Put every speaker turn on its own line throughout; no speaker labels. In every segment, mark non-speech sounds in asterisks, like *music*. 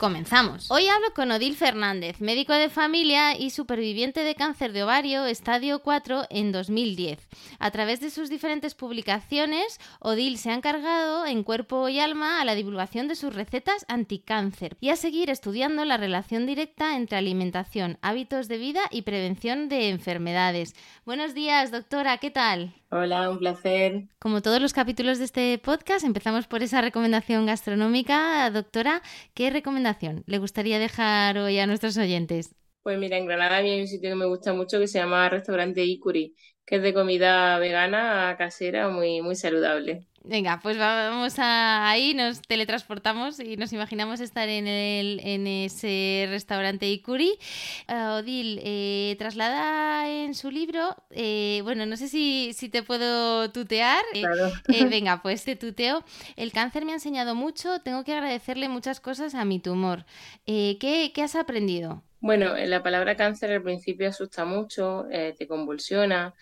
Comenzamos. Hoy hablo con Odil Fernández, médico de familia y superviviente de cáncer de ovario estadio 4 en 2010. A través de sus diferentes publicaciones, Odil se ha encargado en cuerpo y alma a la divulgación de sus recetas anticáncer y a seguir estudiando la relación directa entre alimentación, hábitos de vida y prevención de enfermedades. Buenos días, doctora, ¿qué tal?
Hola, un placer.
Como todos los capítulos de este podcast, empezamos por esa recomendación gastronómica. Doctora, ¿qué recomendación le gustaría dejar hoy a nuestros oyentes?
Pues mira, en Granada hay un sitio que me gusta mucho que se llama Restaurante Icuri, que es de comida vegana, casera, muy, muy saludable.
Venga, pues vamos a ahí, nos teletransportamos y nos imaginamos estar en, el, en ese restaurante Ikuri. Uh, Odil, eh, traslada en su libro, eh, bueno, no sé si, si, te puedo tutear.
Eh, claro. *laughs*
venga, pues te tuteo. El cáncer me ha enseñado mucho, tengo que agradecerle muchas cosas a mi tumor. ¿qué, ¿Qué has aprendido?
Bueno, la palabra cáncer al principio asusta mucho, te convulsiona.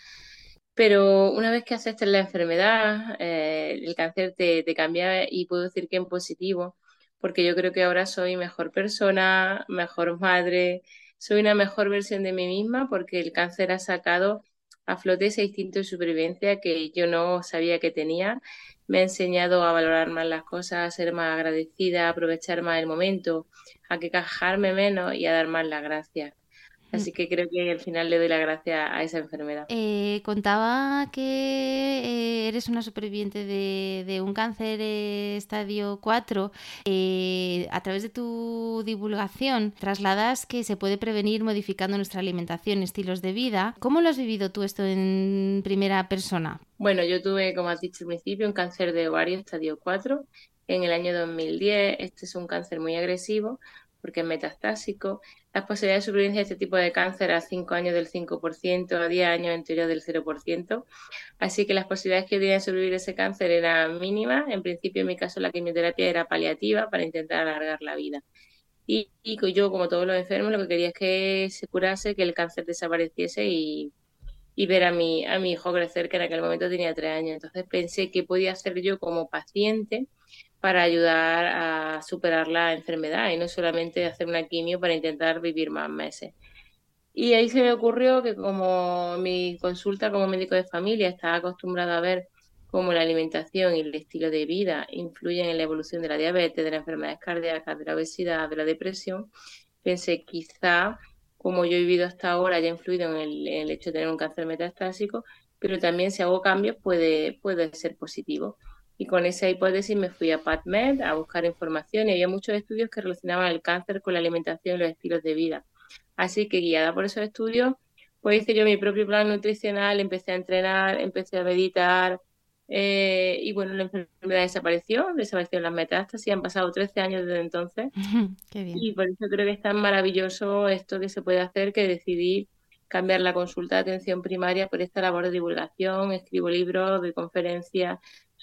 Pero una vez que aceptas la enfermedad, eh, el cáncer te, te, cambia y puedo decir que en positivo, porque yo creo que ahora soy mejor persona, mejor madre, soy una mejor versión de mí misma porque el cáncer ha sacado a flote ese instinto de supervivencia que yo no sabía que tenía. Me ha enseñado a valorar más las cosas, a ser más agradecida, a aprovechar más el momento, a que cajarme menos y a dar más las gracias. Así que creo que al final le doy la gracia a esa enfermedad.
Eh, contaba que eh, eres una superviviente de, un cáncer eh, estadio 4. a través de tu divulgación, trasladas que se puede prevenir modificando nuestra alimentación, estilos de vida. ¿Cómo lo has vivido tú esto en primera persona?
Bueno, yo tuve, como has dicho al principio, un cáncer de ovario estadio 4 en el año 2010. Este es un cáncer muy agresivo porque es metastásico. Las posibilidades de supervivencia de este tipo de cáncer a 5 años del 5%, a 10 años en teoría del 0%. Así que las posibilidades que yo tenía de sobrevivir ese cáncer eran mínimas. En principio, en mi caso, la quimioterapia era paliativa para intentar alargar la vida. Y, yo, como todos los enfermos, lo que quería es que se curase, que el cáncer desapareciese y, ver a mi, a mi hijo crecer, que en aquel momento tenía 3 años. Entonces pensé qué podía hacer yo como paciente para ayudar a superar la enfermedad y no solamente hacer una quimio para intentar vivir más meses. Y ahí se me ocurrió que como mi consulta como médico de familia estaba acostumbrada a ver cómo la alimentación y el estilo de vida influyen en la evolución de la diabetes, de las enfermedades cardíacas, de la obesidad, de la depresión, pensé quizá como yo he vivido hasta ahora ya ha influido en el, en el hecho de tener un cáncer metastásico, pero también si hago cambios puede, puede ser positivo. Y con esa hipótesis me fui a PubMed a buscar información y había muchos estudios que relacionaban el cáncer con la alimentación y los estilos de vida. Así que guiada por esos estudios, pues hice yo mi propio plan nutricional, empecé a entrenar, empecé a meditar eh, y bueno, la enfermedad desapareció, desaparecieron las metástasis, han pasado 13 años desde entonces. *laughs* Y por eso creo que es tan maravilloso esto que se puede hacer que decidí cambiar la consulta de atención primaria por esta labor de divulgación, escribo libros, de conferencias,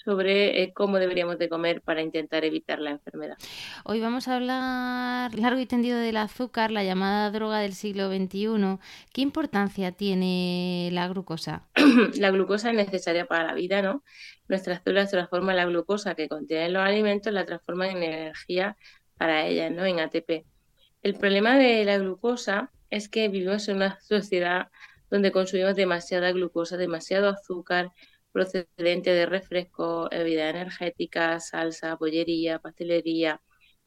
sobre eh, cómo deberíamos de comer para intentar evitar la enfermedad.
Hoy vamos a hablar largo y tendido del azúcar, la llamada droga del siglo XXI. ¿Qué importancia tiene la glucosa? *clears throat*
la glucosa es necesaria para la vida, ¿no? Nuestras células transforman la glucosa que contienen los alimentos, la transforman en energía para ellas, ¿no? En ATP. El problema de la glucosa es que vivimos en una sociedad donde consumimos demasiada glucosa, demasiado azúcar, procedente de refrescos, bebida energética, salsa, pollería, pastelería,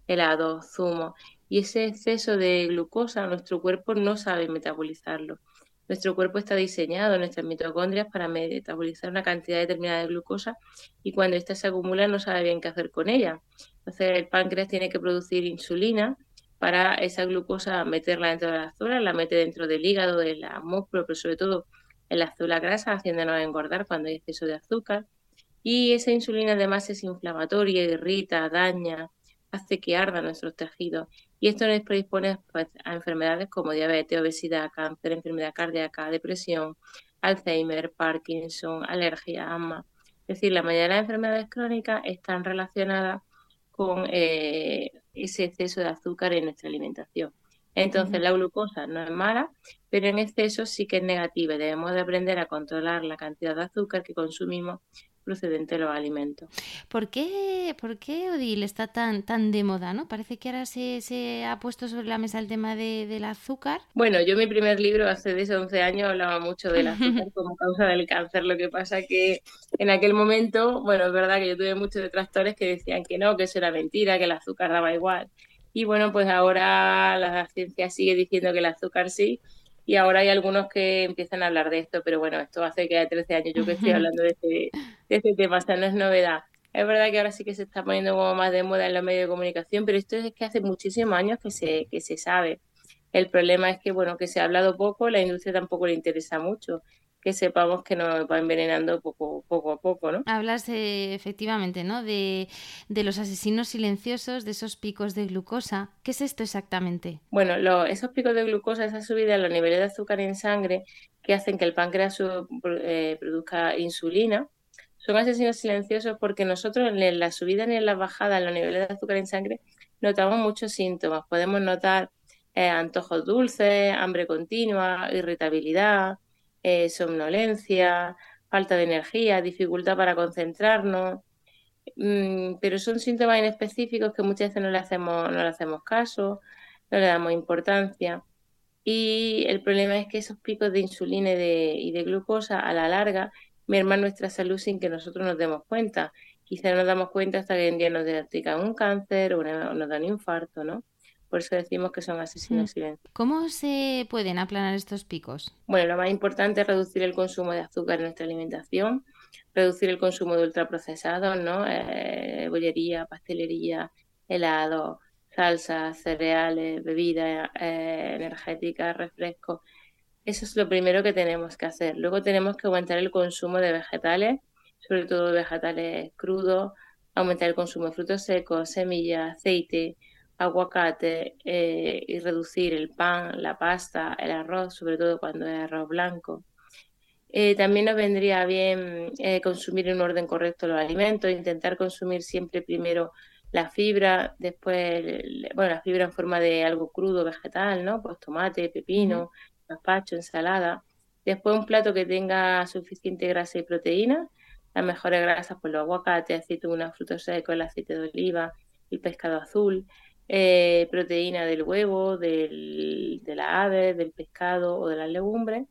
helado, zumo. Y ese exceso de glucosa nuestro cuerpo no sabe metabolizarlo. nuestro cuerpo está diseñado, nuestras mitocondrias, para metabolizar una cantidad determinada de glucosa y cuando ésta se acumula no sabe bien qué hacer con ella. Entonces el páncreas tiene que producir insulina para esa glucosa meterla dentro de la células, la mete dentro del hígado, de la músculo, pero sobre todo en la célula grasa, haciéndonos engordar cuando hay exceso de azúcar. Y esa insulina además es inflamatoria, irrita, daña, hace que arda nuestros tejidos. Y esto nos predispone pues, a enfermedades como diabetes, obesidad, cáncer, enfermedad cardíaca, depresión, Alzheimer, Parkinson, alergia, asma. Es decir, la mayoría de las enfermedades crónicas están relacionadas con eh, ese exceso de azúcar en nuestra alimentación. Entonces, la glucosa no es mala, pero en exceso sí que es negativa. Debemos de aprender a controlar la cantidad de azúcar que consumimos procedente de los alimentos.
¿Por qué, por qué Odil está tan, tan de moda? ¿no? Parece que ahora se, se ha puesto sobre la mesa el tema de, del azúcar.
Bueno, yo mi primer libro hace 10 o 11 años hablaba mucho del azúcar *laughs* como causa del cáncer. Lo que pasa que en aquel momento, bueno, es verdad que yo tuve muchos detractores que decían que no, que eso era mentira, que el azúcar daba igual. Y bueno, pues ahora la ciencia sigue diciendo que el azúcar sí, y ahora hay algunos que empiezan a hablar de esto, pero bueno, esto hace que haya 13 años yo que estoy hablando de este, de este tema, o sea, no es novedad. Es verdad que ahora sí que se está poniendo como más de moda en los medios de comunicación, pero esto es que hace muchísimos años que se, que se sabe. El problema es que, bueno, que se ha hablado poco, la industria tampoco le interesa mucho que sepamos que nos va envenenando poco, poco a poco, ¿no?
Hablas eh, efectivamente, ¿no? De, los asesinos silenciosos, de esos picos de glucosa. ¿Qué es esto exactamente?
Bueno, esos picos de glucosa, esa subida en los niveles de azúcar en sangre que hacen que el páncreas eh, produzca insulina, son asesinos silenciosos porque nosotros en la subida ni en la bajada en los niveles de azúcar en sangre notamos muchos síntomas. Podemos notar eh, antojos dulces, hambre continua, irritabilidad, eh, somnolencia, falta de energía, dificultad para concentrarnos, mm, pero son síntomas inespecíficos que muchas veces no le hacemos, no le hacemos caso, no le damos importancia. Y el problema es que esos picos de insulina y de, glucosa a la larga merman nuestra salud sin que nosotros nos demos cuenta. Quizá no nos damos cuenta hasta que en día nos diagnostican un cáncer o, o nos dan un infarto, ¿no? Por eso decimos que son asesinos mm. silenciosos.
¿Cómo se pueden aplanar estos picos?
Bueno, lo más importante es reducir el consumo de azúcar en nuestra alimentación, reducir el consumo de ultraprocesados, ¿no? Eh, bollería, pastelería, helado, salsas, cereales, bebidas eh, energéticas, refrescos. Eso es lo primero que tenemos que hacer. Luego tenemos que aumentar el consumo de vegetales, sobre todo vegetales crudos, aumentar el consumo de frutos secos, semillas, aceite, aguacate eh, y reducir el pan, la pasta, el arroz, sobre todo cuando es arroz blanco. Eh, también nos vendría bien eh, consumir en un orden correcto los alimentos, intentar consumir siempre primero la fibra, después, bueno, la fibra en forma de algo crudo, vegetal, ¿no? Pues tomate, pepino, gazpacho, ensalada. Después un plato que tenga suficiente grasa y proteína. Las mejores grasas, pues los aguacates, aceitunas, frutos secos, el aceite de oliva, el pescado azul. Eh, proteína del huevo, del, de la ave, del pescado o de las legumbres.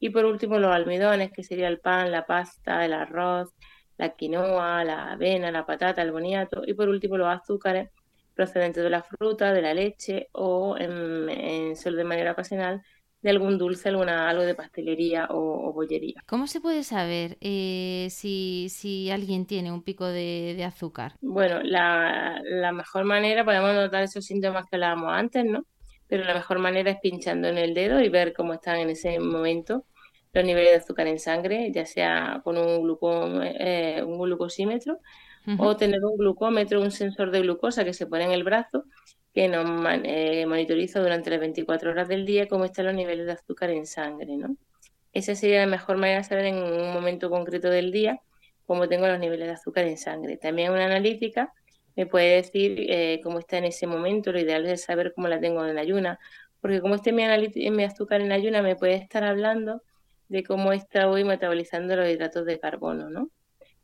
Y por último los almidones, que sería el pan, la pasta, el arroz, la quinoa, la avena, la patata, el boniato. Y por último los azúcares procedentes de la fruta, de la leche o en, en de manera ocasional de algún dulce, alguna, algo de pastelería o, bollería.
¿Cómo se puede saber eh, si, si, alguien tiene un pico de, de azúcar?
Bueno, la, la, mejor manera, podemos notar esos síntomas que hablábamos antes, ¿no? Pero la mejor manera es pinchando en el dedo y ver cómo están en ese momento los niveles de azúcar en sangre, ya sea con un, glucón, eh, un glucosímetro o tener un glucómetro, un sensor de glucosa que se pone en el brazo que nos eh, monitoriza durante las 24 horas del día cómo están los niveles de azúcar en sangre, ¿no? Esa sería la mejor manera de saber en un momento concreto del día cómo tengo los niveles de azúcar en sangre. También una analítica me puede decir eh, cómo está en ese momento, lo ideal es saber cómo la tengo en ayuna, porque como esté mi, mi azúcar en ayuna me puede estar hablando de cómo está hoy metabolizando los hidratos de carbono, ¿no?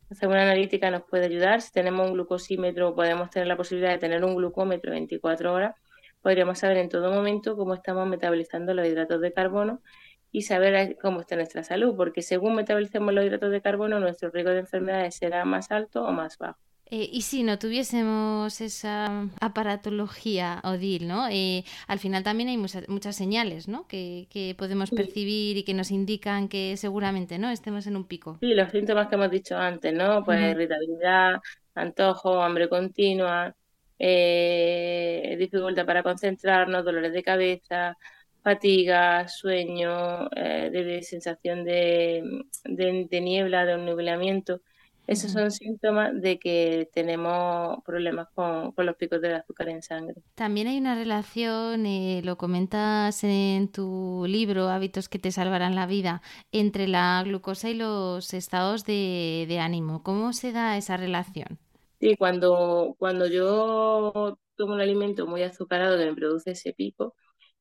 Una analítica nos puede ayudar. Si tenemos un glucosímetro, podemos tener la posibilidad de tener un glucómetro 24 horas. Podríamos saber en todo momento cómo estamos metabolizando los hidratos de carbono y saber cómo está nuestra salud, porque según metabolicemos los hidratos de carbono, nuestro riesgo de enfermedades será más alto o más bajo.
Eh, y si no tuviésemos esa aparatología ODIL, ¿no? Eh, al final también hay muchas, muchas señales, ¿no? Que, que podemos percibir y que nos indican que seguramente, ¿no? Estemos en un pico.
Sí, los síntomas que hemos dicho antes, ¿no? Pues irritabilidad, antojo, hambre continua, eh, dificultad para concentrarnos, dolores de cabeza, fatiga, sueño, de, sensación de, de, de niebla, de un nublamiento esos son síntomas de que tenemos problemas con, los picos de azúcar en sangre.
También hay una relación, eh, lo comentas en tu libro, Hábitos que te salvarán la vida, entre la glucosa y los estados de, ánimo. ¿Cómo se da esa relación?
Sí, cuando, cuando yo tomo un alimento muy azucarado que me produce ese pico,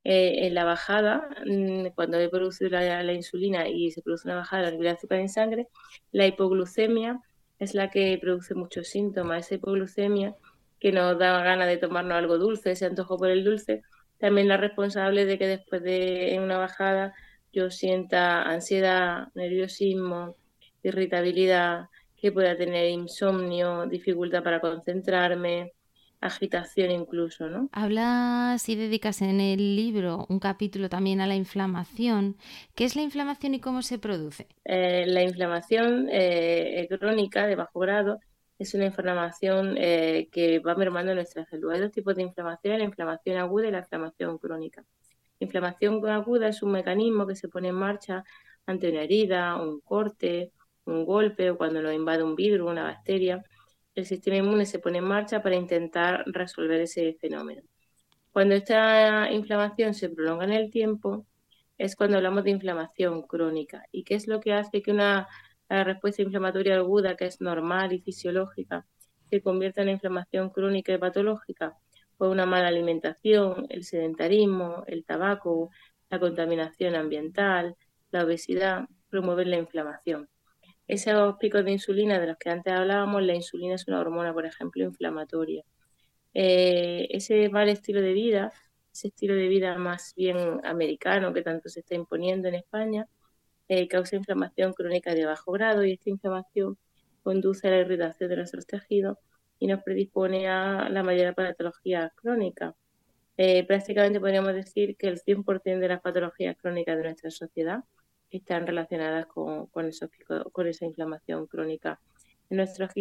eh, en la bajada, mm, cuando he producido la, la, insulina y se produce una bajada del nivel de azúcar en sangre, la hipoglucemia es la que produce muchos síntomas, esa hipoglucemia que nos da ganas de tomarnos algo dulce, ese antojo por el dulce, también la responsable de que después de una bajada yo sienta ansiedad, nerviosismo, irritabilidad, que pueda tener insomnio, dificultad para concentrarme, agitación incluso, ¿no?
Hablas y dedicas en el libro un capítulo también a la inflamación. ¿Qué es la inflamación y cómo se produce?
Eh, la inflamación eh, crónica de bajo grado es una inflamación eh, que va mermando nuestras células. Hay dos tipos de inflamación, la inflamación aguda y la inflamación crónica. La inflamación aguda es un mecanismo que se pone en marcha ante una herida, un corte, un golpe o cuando lo invade un virus, una bacteria el sistema inmune se pone en marcha para intentar resolver ese fenómeno. Cuando esta inflamación se prolonga en el tiempo, es cuando hablamos de inflamación crónica. ¿Y qué es lo que hace que una respuesta inflamatoria aguda, que es normal y fisiológica, se convierta en inflamación crónica y patológica? Pues una mala alimentación, el sedentarismo, el tabaco, la contaminación ambiental, la obesidad, promueven la inflamación esos picos de insulina de los que antes hablábamos, la insulina es una hormona, por ejemplo, inflamatoria. Eh, ese mal estilo de vida, ese estilo de vida más bien americano que tanto se está imponiendo en España, eh, causa inflamación crónica de bajo grado y esta inflamación conduce a la irritación de nuestros tejidos y nos predispone a la mayor patología crónica. Eh, prácticamente podríamos decir que el 100% de las patologías crónicas de nuestra sociedad están relacionadas con, con, con esa inflamación crónica en nuestros,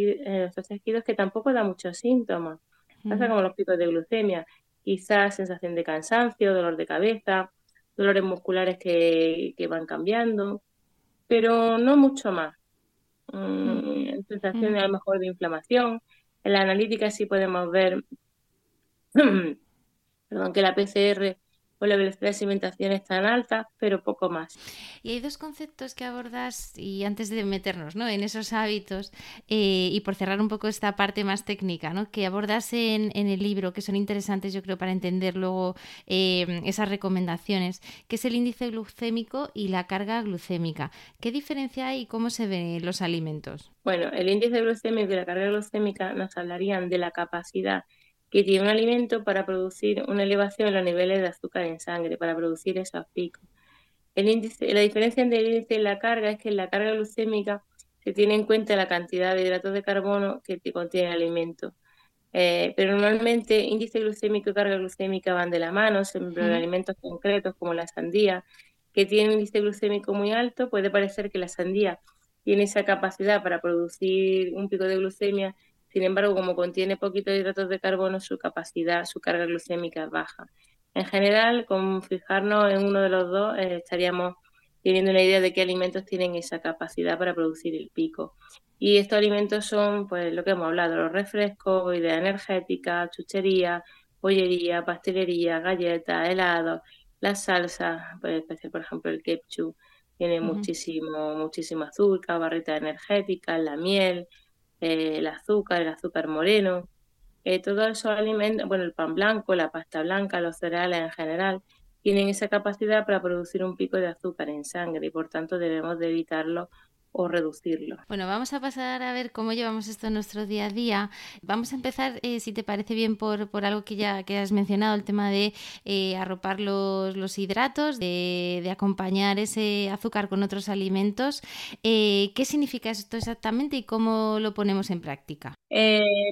tejidos que tampoco da muchos síntomas. Pasa como los picos de glucemia, quizás sensación de cansancio, dolor de cabeza, dolores musculares que, van cambiando, pero no mucho más. Mm, sensación a lo mejor de inflamación. En la analítica sí podemos ver *clears throat* perdón, que la PCR la velocidad de sedimentación es tan alta, pero poco más.
Y hay dos conceptos que abordas, y antes de meternos ¿no? en esos hábitos, eh, y por cerrar un poco esta parte más técnica, ¿no? que abordas en, el libro, que son interesantes yo creo para entender luego eh, esas recomendaciones, que es el índice glucémico y la carga glucémica. ¿Qué diferencia hay y cómo se ven los alimentos?
Bueno, el índice glucémico y la carga glucémica nos hablarían de la capacidad que tiene un alimento para producir una elevación en los niveles de azúcar en sangre, para producir esos picos. El índice, la diferencia entre el índice y la carga es que en la carga glucémica se tiene en cuenta la cantidad de hidratos de carbono que contiene el alimento. Eh, pero normalmente índice glucémico y carga glucémica van de la mano, siempre en alimentos concretos como la sandía, que tiene un índice glucémico muy alto, puede parecer que la sandía tiene esa capacidad para producir un pico de glucemia sin embargo, como contiene poquitos hidratos de carbono, su capacidad, su carga glucémica es baja. En general, con fijarnos en uno de los dos, eh, estaríamos teniendo una idea de qué alimentos tienen esa capacidad para producir el pico. Y estos alimentos son, pues, lo que hemos hablado, los refrescos, bebidas energéticas, chuchería, pollería, pastelería, galletas, helados, las salsas, pues, por ejemplo, el ketchup, tiene muchísimo, muchísimo azúcar, barritas energéticas, la miel, eh, el azúcar, el azúcar moreno, eh, todos esos alimentos, bueno, el pan blanco, la pasta blanca, los cereales en general, tienen esa capacidad para producir un pico de azúcar en sangre y por tanto debemos de evitarlo o reducirlo.
Bueno, vamos a pasar a ver cómo llevamos esto en nuestro día a día. Vamos a empezar, eh, si te parece bien, por, por, algo que ya que has mencionado, el tema de eh, arropar los, los hidratos, de, de, acompañar ese azúcar con otros alimentos. Eh, ¿Qué significa esto exactamente y cómo lo ponemos en práctica?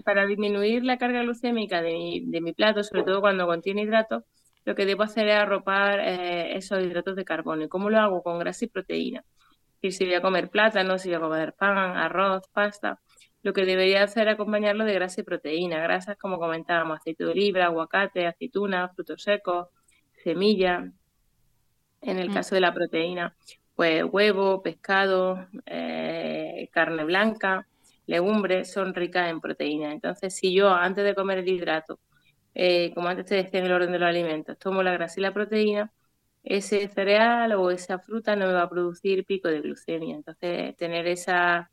para disminuir la carga glucémica de mi, de mi, plato, sobre todo cuando contiene hidratos, lo que debo hacer es arropar esos hidratos de carbono. ¿Y cómo lo hago? Con grasa y proteína si voy a comer plátano, si voy a comer pan, arroz, pasta, lo que debería hacer es acompañarlo de grasa y proteína. Grasas, como comentábamos, aceite de oliva, aguacate, aceituna, frutos secos, semilla. En el mm. caso de la proteína, pues huevo, pescado, eh, carne blanca, legumbres son ricas en proteína. Entonces, si yo antes de comer el hidrato, eh, como antes te decía en el orden de los alimentos, tomo la grasa y la proteína, ese cereal o esa fruta no me va a producir pico de glucemia. Entonces, tener esa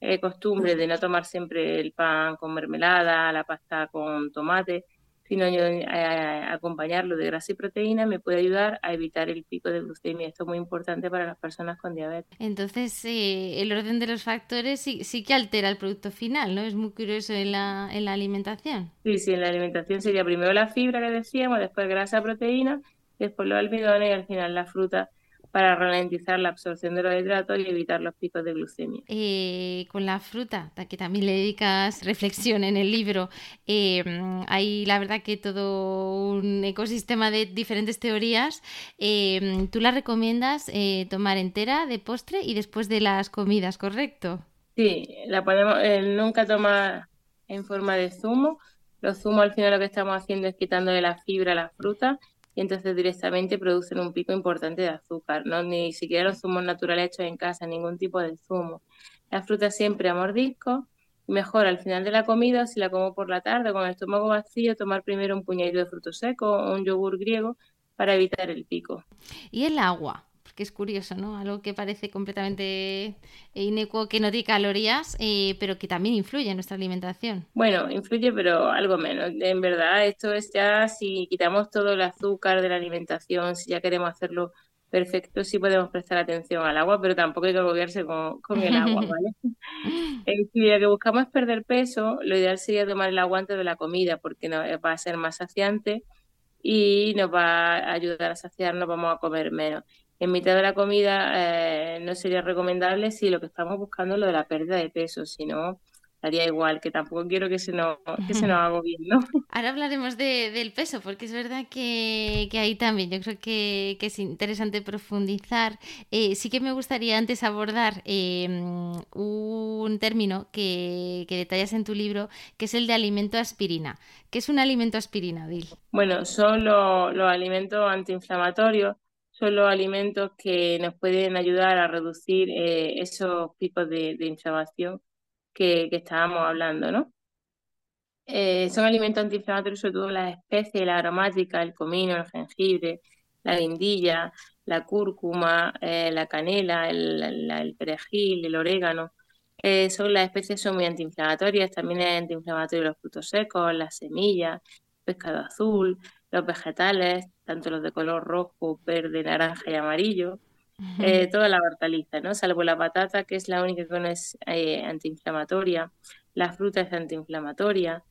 eh, costumbre de no tomar siempre el pan con mermelada, la pasta con tomate, sino eh, acompañarlo de grasa y proteína me puede ayudar a evitar el pico de glucemia. Esto es muy importante para las personas con diabetes.
Entonces, eh, el orden de los factores sí, sí, que altera el producto final, ¿no? Es muy curioso en la, en la alimentación.
Sí, sí, en la alimentación sería primero la fibra que decíamos, después grasa, proteína después los almidones y al final la fruta para ralentizar la absorción de los hidratos y evitar los picos de glucemia.
Eh, con la fruta, que también le dedicas *laughs* reflexión en el libro, eh, hay la verdad que todo un ecosistema de diferentes teorías. Eh, ¿Tú la recomiendas tomar entera de postre y después de las comidas, correcto?
Sí, la podemos nunca tomar en forma de zumo. Los zumos al final lo que estamos haciendo es quitándole la fibra a la fruta y entonces directamente producen un pico importante de azúcar, no ni siquiera los zumos naturales hechos en casa, ningún tipo de zumo. La fruta siempre a mordisco, mejor al final de la comida, si la como por la tarde con el estómago vacío, tomar primero un puñadito de frutos secos o un yogur griego para evitar el pico.
¿Y el agua? Que es curioso, ¿no? Algo que parece completamente inecuo, que no tiene calorías, eh, pero que también influye en nuestra alimentación.
Bueno, influye, pero algo menos. En verdad, esto es ya si quitamos todo el azúcar de la alimentación, si ya queremos hacerlo perfecto, sí podemos prestar atención al agua, pero tampoco hay que agobiarse con, con el agua, *laughs* ¿vale? si lo que buscamos es perder peso, lo ideal sería tomar el agua antes de la comida, porque no, va a ser más saciante y nos va a ayudar a saciarnos, vamos a comer menos en mitad de la comida eh, no sería recomendable si lo que estamos buscando es lo de la pérdida de peso, si no, haría igual, que tampoco quiero que se nos, que se nos *laughs* haga bien, ¿no?
Ahora hablaremos de, del peso, porque es verdad que, que ahí también yo creo que, que es interesante profundizar. Eh, sí que me gustaría antes abordar em, un término que, que, detallas en tu libro, que es el de alimento aspirina. ¿Qué es un alimento aspirina, Bill?
Bueno, son los alimentos antiinflamatorios son los alimentos que nos pueden ayudar a reducir eh, esos picos de, inflamación que, estábamos hablando, ¿no? Eh, son alimentos antiinflamatorios, sobre todo las especies, la aromática, el comino, el jengibre, la guindilla, la cúrcuma, eh, la canela, el, perejil, el orégano. son las especies son muy antiinflamatorias, también es antiinflamatorio los frutos secos, las semillas, pescado azul, los vegetales, tanto los de color rojo, verde, naranja y amarillo, eh, toda la hortaliza, ¿no? Salvo la patata, que es la única que no es eh, antiinflamatoria, la fruta es antiinflamatoria.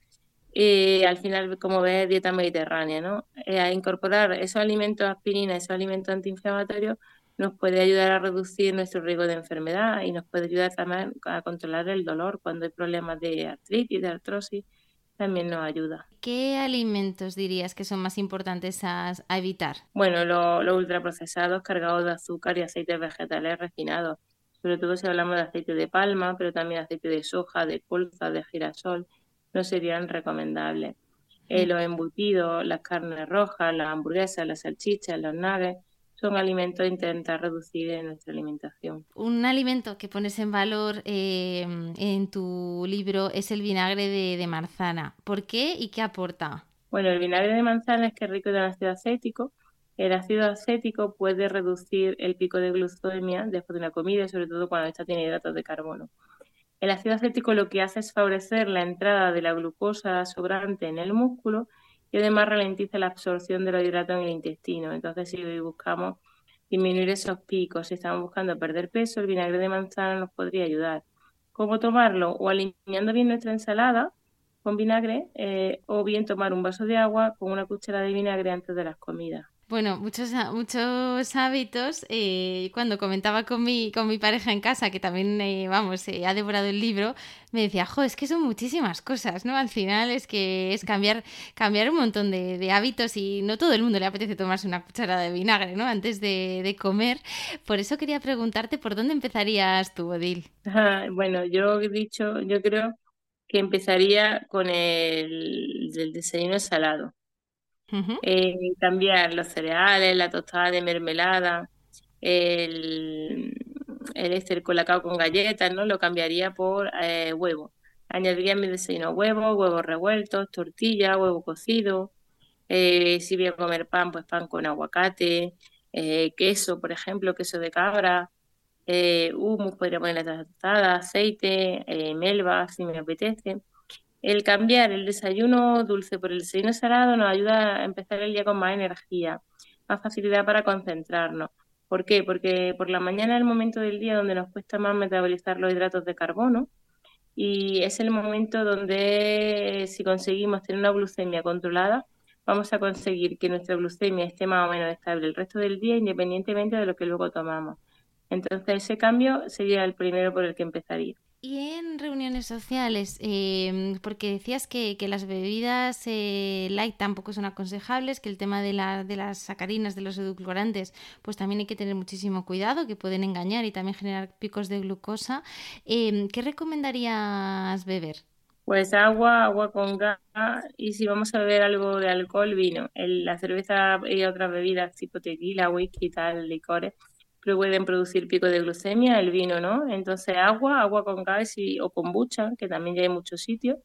Eh, al final, como ves, dieta mediterránea, ¿no? a incorporar esos alimentos aspirina, esos alimentos antiinflamatorios, nos puede ayudar a reducir nuestro riesgo de enfermedad y nos puede ayudar también a controlar el dolor cuando hay problemas de artritis, de artrosis también nos ayuda.
¿Qué alimentos dirías que son más importantes a, evitar?
Bueno, los ultraprocesados cargados de azúcar y aceites vegetales refinados, sobre todo si hablamos de aceite de palma, pero también aceite de soja, de colza, de girasol, no serían recomendables. Eh, mm. los embutidos, las carnes rojas, las hamburguesas, las salchichas, los nuggets, son alimentos a intentar reducir en nuestra alimentación.
Un alimento que pones en valor eh, en tu libro es el vinagre de, manzana. ¿Por qué y qué aporta?
Bueno, el vinagre de manzana es que es rico en ácido acético. El ácido acético puede reducir el pico de glucemia después de una comida, sobre todo cuando esta tiene hidratos de carbono. El ácido acético lo que hace es favorecer la entrada de la glucosa sobrante en el músculo y además ralentiza la absorción de los hidratos en el intestino. Entonces, si buscamos disminuir esos picos. Si estamos buscando perder peso, el vinagre de manzana nos podría ayudar. ¿Cómo tomarlo? O alineando bien nuestra ensalada con vinagre eh, o bien tomar un vaso de agua con una cuchara de vinagre antes de las comidas.
Bueno, muchos, muchos hábitos. Eh, cuando comentaba con mi, con mi pareja en casa, que también, eh, vamos, eh, ha devorado el libro, me decía, jo, es que son muchísimas cosas, ¿no? Al final es que es cambiar, cambiar un montón de, hábitos y no todo el mundo le apetece tomarse una cucharada de vinagre, ¿no? Antes de, comer. Por eso quería preguntarte por dónde empezarías tú, Odil.
bueno, yo he dicho, yo creo que empezaría con el, el desayuno salado eh, cambiar los cereales, la tostada de mermelada, el, el este, colacao con galletas, ¿no? Lo cambiaría por eh, huevo. Añadiría en mi desayuno huevo, huevos revueltos, tortilla, huevo cocido. Eh, si voy a comer pan, pues pan con aguacate, queso, por ejemplo, queso de cabra, humus, podría poner la tostada, aceite, melva, si me apetece. El cambiar el desayuno dulce por el desayuno salado nos ayuda a empezar el día con más energía, más facilidad para concentrarnos. ¿Por qué? Porque por la mañana es el momento del día donde nos cuesta más metabolizar los hidratos de carbono y es el momento donde si conseguimos tener una glucemia controlada, vamos a conseguir que nuestra glucemia esté más o menos estable el resto del día independientemente de lo que luego tomamos. Entonces ese cambio sería el primero por el que empezaría.
Y en reuniones sociales, em, porque decías que, las bebidas eh, light tampoco son aconsejables, que el tema de, la, de las sacarinas, de los edulcorantes, pues también hay que tener muchísimo cuidado, que pueden engañar y también generar picos de glucosa. Em, ¿Qué recomendarías beber?
Pues agua, agua con gas y si vamos a beber algo de alcohol, vino. la cerveza y otras bebidas tipo tequila, whisky y tal, licores, pueden producir pico de glucemia, el vino, ¿no? Entonces agua, agua con gas y, o kombucha, que también ya hay muchos sitios,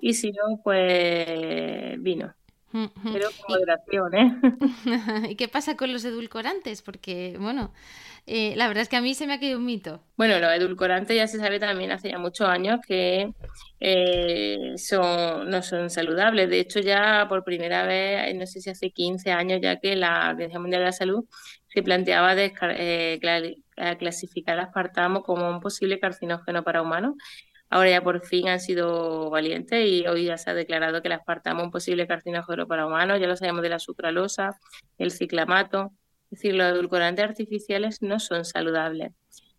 y si no, pues vino. Pero con moderación, ¿eh? *laughs*
¿Y qué pasa con los edulcorantes? Porque, bueno, eh, la verdad es que a mí se me ha quedado un mito.
Bueno, los edulcorantes ya se sabe también hace ya muchos años que eh, son, no son saludables. De hecho, ya por primera vez, no sé si hace 15 años ya que la Organización Mundial de la Salud se planteaba de, eh, clasificar el aspartamo como un posible carcinógeno para humanos. Ahora ya por fin han sido valientes y hoy ya se ha declarado que el aspartamo es un posible carcinógeno para humanos. Ya lo sabemos de la sucralosa, el ciclamato. Es decir, los edulcorantes artificiales no son saludables.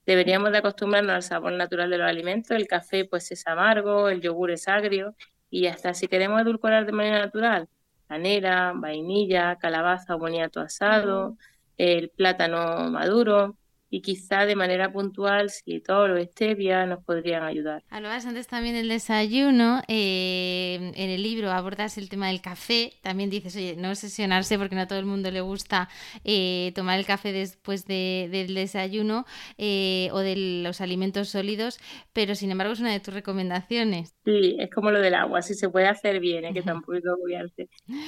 Deberíamos de acostumbrarnos al sabor natural de los alimentos. El café pues es amargo, el yogur es agrio y hasta si queremos edulcorar de manera natural, canela, vainilla, calabaza o boniato asado, el plátano maduro y quizá de manera puntual si todo o stevia nos podrían ayudar.
Hablabas antes también del desayuno, eh, en el libro abordas el tema del café, también dices, oye, no obsesionarse porque no a todo el mundo le gusta eh, tomar el café después del desayuno eh, o de los alimentos sólidos, pero sin embargo es una de tus recomendaciones.
Sí, es como lo del agua, si se puede hacer bien, que tampoco es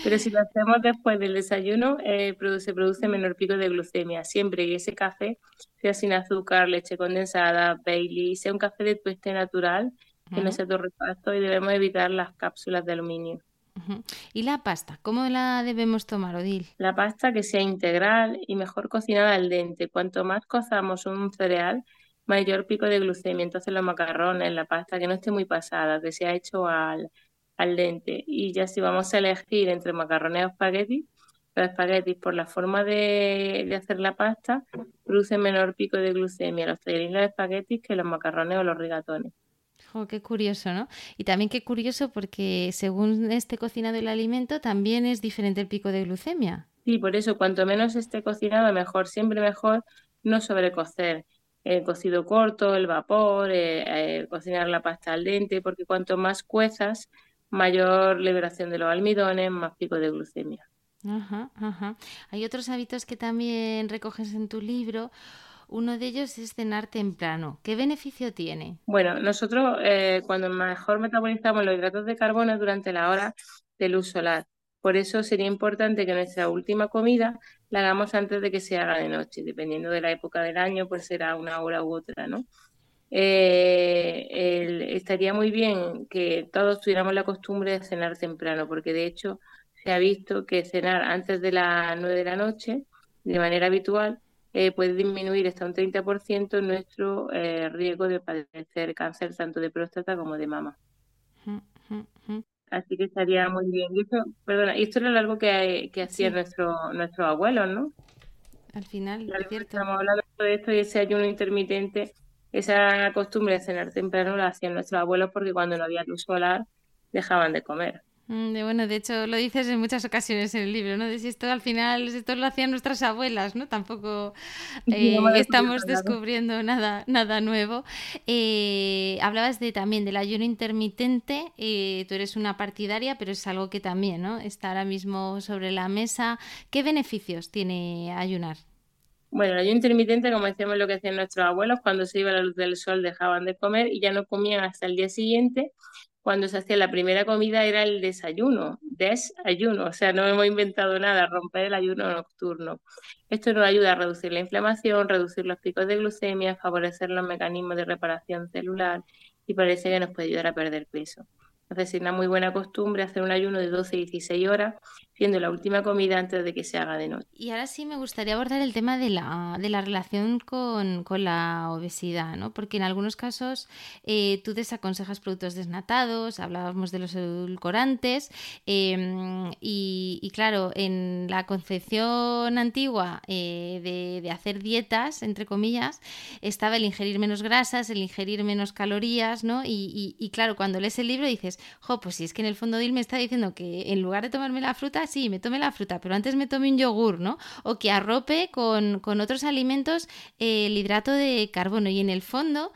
Pero si lo hacemos después del desayuno, se produce menor pico de glucemia, siempre que ese café sea sin azúcar, leche condensada, Bailey, sea un café de tueste natural, que no sea torrefacto y debemos evitar las cápsulas de aluminio.
¿Y la pasta? ¿Cómo la debemos tomar, Odil?
La pasta que sea integral y mejor cocinada al dente. Cuanto más cozamos un cereal, mayor pico de glucemia. Entonces los macarrones, la pasta que no esté muy pasada, que sea hecho al, al dente. Y ya si vamos a elegir entre macarrones o espaguetis, los espaguetis, por la forma de, hacer la pasta, producen menor pico de glucemia los tallarines de espaguetis que los macarrones o los rigatones.
qué curioso, ¿no? Y también qué curioso porque según esté cocinado el alimento también es diferente el pico de glucemia.
Sí, por eso cuanto menos esté cocinado mejor, siempre mejor no sobrecocer. El cocido corto, el vapor, eh, eh, cocinar la pasta al dente, porque cuanto más cuezas, mayor liberación de los almidones, más pico de glucemia.
Ajá, ajá. Hay otros hábitos que también recoges en tu libro. Uno de ellos es cenar temprano. ¿Qué beneficio tiene?
Bueno, nosotros eh, cuando mejor metabolizamos los hidratos de carbono durante la hora de luz solar. Por eso sería importante que nuestra última comida la hagamos antes de que se haga de noche, dependiendo de la época del año, pues será una hora u otra, ¿no? Eh, estaría muy bien que todos tuviéramos la costumbre de cenar temprano, porque de hecho se ha visto que cenar antes de las 9 de la noche, de manera habitual, eh, puede disminuir hasta un 30% nuestro eh, riesgo de padecer cáncer tanto de próstata como de mama. Así que estaría muy bien. Y esto, perdona, y esto era algo que, que hacían nuestro, nuestros abuelos, ¿no?
Al final, es cierto.
Estamos hablando de esto y ese ayuno intermitente, esa costumbre de cenar temprano la hacían nuestros abuelos porque cuando no había luz solar dejaban de comer.
Mm, bueno, de hecho lo dices en muchas ocasiones en el libro, ¿no? De si esto al final, esto lo hacían nuestras abuelas, ¿no? Tampoco eh, estamos descubriendo nada, nada nuevo. Eh, hablabas de también del ayuno intermitente, eh, tú eres una partidaria, pero es algo que también, ¿no? Está ahora mismo sobre la mesa. ¿Qué beneficios tiene ayunar?
Bueno, el ayuno intermitente, como decíamos, lo que hacían nuestros abuelos, cuando se iba la luz del sol dejaban de comer y ya no comían hasta el día siguiente cuando se hacía la primera comida era el desayuno, desayuno, o sea, no hemos inventado nada, romper el ayuno nocturno. Esto nos ayuda a reducir la inflamación, reducir los picos de glucemia, favorecer los mecanismos de reparación celular y parece que nos puede ayudar a perder peso. Entonces, es una muy buena costumbre hacer un ayuno de 12 y 16 horas, la última comida antes de que se haga de noche.
Y ahora sí me gustaría abordar el tema de la, de la relación con, con la obesidad, ¿no? Porque en algunos casos eh, tú desaconsejas productos desnatados, hablábamos de los edulcorantes, y, y, claro, en la concepción antigua eh, de, de, hacer dietas, entre comillas, estaba el ingerir menos grasas, el ingerir menos calorías, ¿no? Y, y, y claro, cuando lees el libro dices, jo, pues si es que en el fondo Dil me está diciendo que en lugar de tomarme la fruta, sí, me tome la fruta, pero antes me tome un yogur, ¿no? O que arrope con, otros alimentos eh, el hidrato de carbono. Y en el fondo,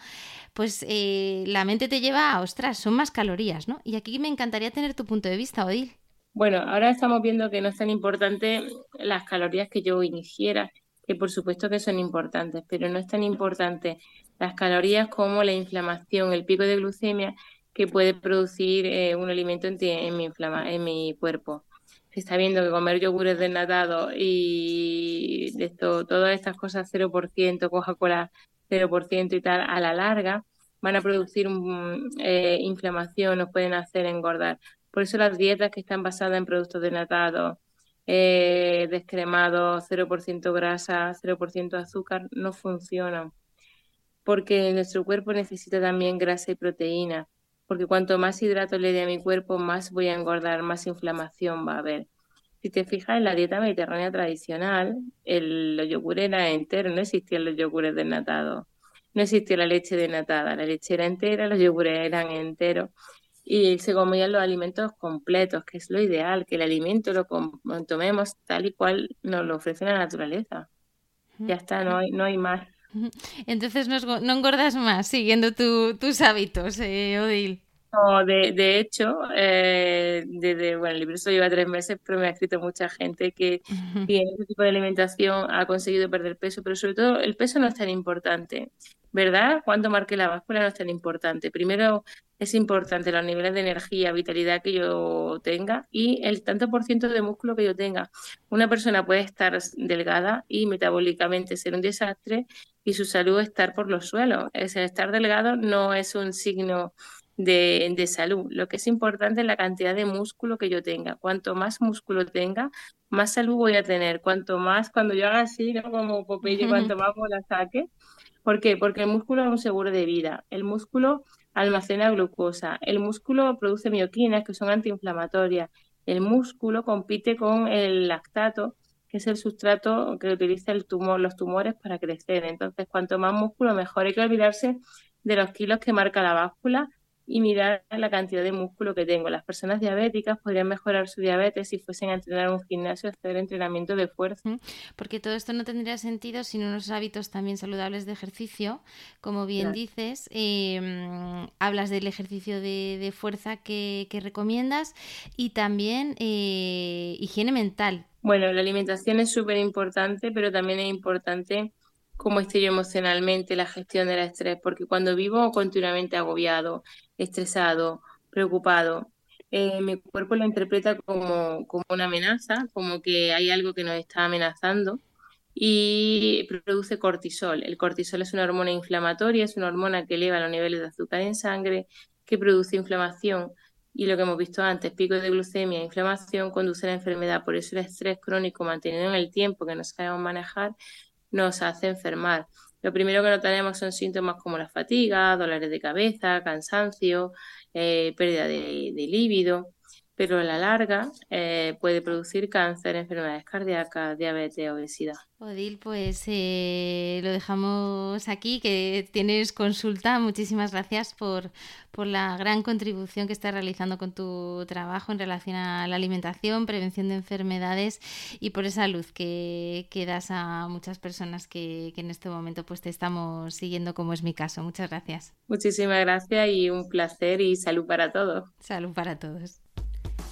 pues eh, la mente te lleva a, ostras, son más calorías, ¿no? Y aquí me encantaría tener tu punto de vista, Odil.
Bueno, ahora estamos viendo que no es tan importante las calorías que yo ingiera, que por supuesto que son importantes, pero no es tan importante las calorías como la inflamación, el pico de glucemia que puede producir eh, un alimento en, mi, inflama, en mi cuerpo. Se está viendo que comer yogures desnatados y esto, todas estas cosas 0%, Coca-Cola 0% y tal, a la larga van a producir eh, inflamación, nos pueden hacer engordar. Por eso las dietas que están basadas en productos desnatados, eh, descremados, 0% grasa, 0% azúcar, no funcionan. Porque nuestro cuerpo necesita también grasa y proteína porque cuanto más hidrato le dé a mi cuerpo, más voy a engordar, más inflamación va a haber. Si te fijas en la dieta mediterránea tradicional, el, los yogures eran enteros, no existían los yogures desnatados, no existía la leche desnatada, la leche era entera, los yogures eran enteros y se comían los alimentos completos, que es lo ideal, que el alimento lo tomemos tal y cual nos lo ofrece la naturaleza. Ya está, no hay, no hay más.
Entonces no, engordas más siguiendo tus hábitos, eh, Odil.
No, de, de hecho, eh, desde, bueno, el libro solo lleva tres meses, pero me ha escrito mucha gente que tiene ese tipo de alimentación ha conseguido perder peso, pero sobre todo el peso no es tan importante, ¿verdad? Cuando marque la báscula no es tan importante. Primero es importante los niveles de energía, vitalidad que yo tenga y el tanto por ciento de músculo que yo tenga. Una persona puede estar delgada y metabólicamente ser un desastre y su salud estar por los suelos. Es estar delgado no es un signo de, salud. Lo que es importante es la cantidad de músculo que yo tenga. Cuanto más músculo tenga, más salud voy a tener. Cuanto más, cuando yo haga así, ¿no? como Popeye, cuanto *laughs* más la saque. ¿Por qué? Porque el músculo es un seguro de vida. El músculo almacena glucosa. El músculo produce mioquinas que son antiinflamatorias. El músculo compite con el lactato, que es el sustrato que utiliza el tumor, los tumores para crecer. Entonces, cuanto más músculo, mejor. Hay que olvidarse de los kilos que marca la báscula y mirar la cantidad de músculo que tengo. Las personas diabéticas podrían mejorar su diabetes si fuesen a entrenar en un gimnasio hacer entrenamiento de fuerza.
Porque todo esto no tendría sentido sin unos hábitos también saludables de ejercicio. Como bien dices, em, hablas del ejercicio de, fuerza que, recomiendas y también eh, higiene mental.
Bueno, la alimentación es súper importante, pero también es importante cómo estoy yo emocionalmente, la gestión del estrés, porque cuando vivo continuamente agobiado, estresado, preocupado, eh, mi cuerpo lo interpreta como, como una amenaza, como que hay algo que nos está amenazando y produce cortisol. El cortisol es una hormona inflamatoria, es una hormona que eleva los niveles de azúcar en sangre, que produce inflamación y lo que hemos visto antes, pico de glucemia e inflamación conduce a la enfermedad. Por eso el estrés crónico mantenido en el tiempo que no sabemos manejar nos hace enfermar. Lo primero que notaremos son síntomas como la fatiga, dolores de cabeza, cansancio, eh, pérdida de, de líbido pero a la larga eh, puede producir cáncer, enfermedades cardíacas, diabetes, obesidad.
Odil, pues eh, lo dejamos aquí, que tienes consulta. Muchísimas gracias por, por la gran contribución que estás realizando con tu trabajo en relación a la alimentación, prevención de enfermedades y por esa luz que, que das a muchas personas que, que en este momento pues te estamos siguiendo, como es mi caso. Muchas gracias.
Muchísimas gracias y un placer y salud para todos.
Salud para todos.